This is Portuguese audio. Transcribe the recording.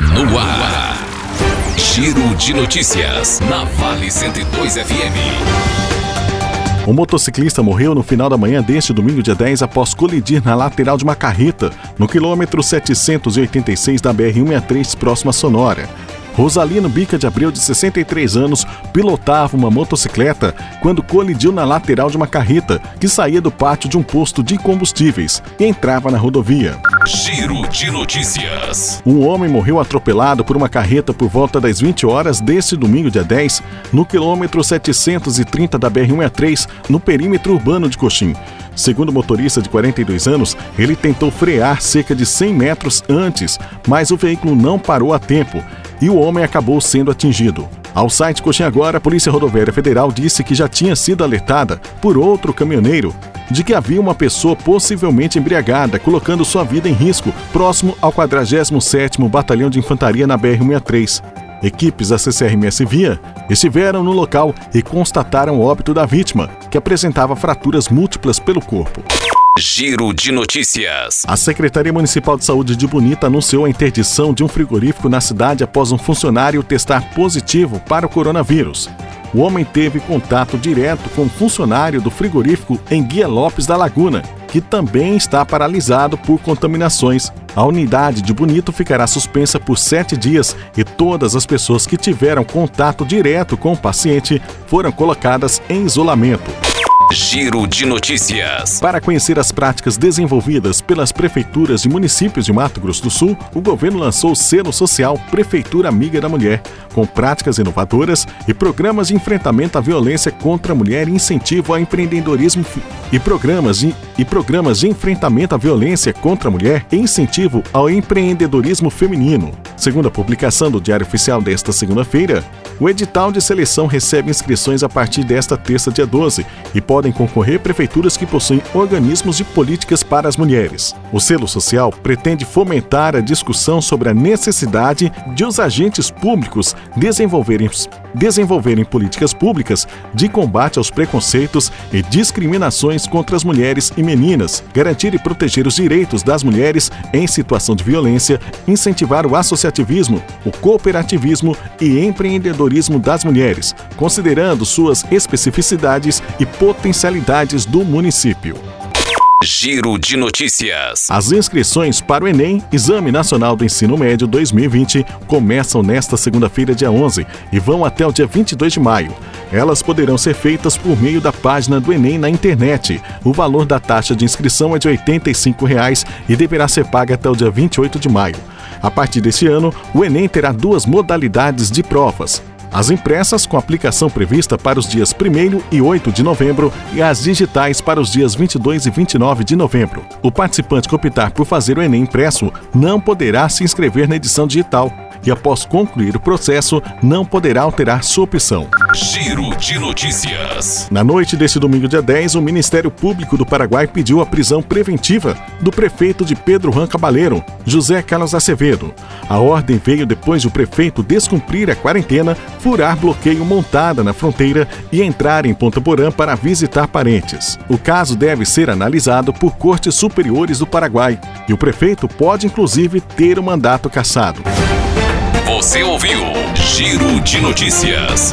No ar. Giro de notícias. Na Vale 102 FM. Um motociclista morreu no final da manhã deste domingo, dia 10, após colidir na lateral de uma carreta, no quilômetro 786 da BR-163, próximo a Sonora. Rosalino Bica de Abreu, de 63 anos, pilotava uma motocicleta quando colidiu na lateral de uma carreta que saía do pátio de um posto de combustíveis e entrava na rodovia. Giro de notícias. Um homem morreu atropelado por uma carreta por volta das 20 horas deste domingo, dia 10, no quilômetro 730 da BR-163, no perímetro urbano de Coxim. Segundo o motorista de 42 anos, ele tentou frear cerca de 100 metros antes, mas o veículo não parou a tempo e o homem acabou sendo atingido. Ao site Coxinha Agora, a Polícia Rodoviária Federal disse que já tinha sido alertada por outro caminhoneiro de que havia uma pessoa possivelmente embriagada, colocando sua vida em risco, próximo ao 47º Batalhão de Infantaria na BR-163. Equipes da CCRMS Via estiveram no local e constataram o óbito da vítima, que apresentava fraturas múltiplas pelo corpo. Giro de notícias. A Secretaria Municipal de Saúde de Bonita anunciou a interdição de um frigorífico na cidade após um funcionário testar positivo para o coronavírus. O homem teve contato direto com um funcionário do frigorífico em Guia Lopes da Laguna, que também está paralisado por contaminações. A unidade de Bonito ficará suspensa por sete dias e todas as pessoas que tiveram contato direto com o paciente foram colocadas em isolamento. Giro de notícias. Para conhecer as práticas desenvolvidas pelas prefeituras e municípios de Mato Grosso do Sul, o governo lançou o selo social Prefeitura Amiga da Mulher, com práticas inovadoras e programas de enfrentamento à violência contra a mulher e incentivo ao empreendedorismo e programas de, e programas de enfrentamento à violência contra a mulher e incentivo ao empreendedorismo feminino. Segundo a publicação do Diário Oficial desta segunda-feira, o edital de seleção recebe inscrições a partir desta terça, dia 12, e podem concorrer prefeituras que possuem organismos de políticas para as mulheres. O selo social pretende fomentar a discussão sobre a necessidade de os agentes públicos desenvolverem, desenvolverem políticas públicas de combate aos preconceitos e discriminações contra as mulheres e meninas, garantir e proteger os direitos das mulheres em situação de violência, incentivar o associativismo, o cooperativismo e empreendedorismo das mulheres, considerando suas especificidades e potencialidades do município. Giro de notícias. As inscrições para o Enem, Exame Nacional do Ensino Médio 2020, começam nesta segunda-feira, dia 11, e vão até o dia 22 de maio. Elas poderão ser feitas por meio da página do Enem na internet. O valor da taxa de inscrição é de 85 reais e deverá ser paga até o dia 28 de maio. A partir deste ano, o Enem terá duas modalidades de provas: as impressas com aplicação prevista para os dias 1 e 8 de novembro e as digitais para os dias 22 e 29 de novembro. O participante que optar por fazer o Enem impresso não poderá se inscrever na edição digital e, após concluir o processo, não poderá alterar sua opção. Giro de notícias. Na noite deste domingo, dia 10, o Ministério Público do Paraguai pediu a prisão preventiva do prefeito de Pedro Juan Cabaleiro, José Carlos Acevedo. A ordem veio depois de o prefeito descumprir a quarentena, furar bloqueio montada na fronteira e entrar em Ponta Porã para visitar parentes. O caso deve ser analisado por cortes superiores do Paraguai e o prefeito pode inclusive ter o mandato cassado. Você ouviu Giro de Notícias.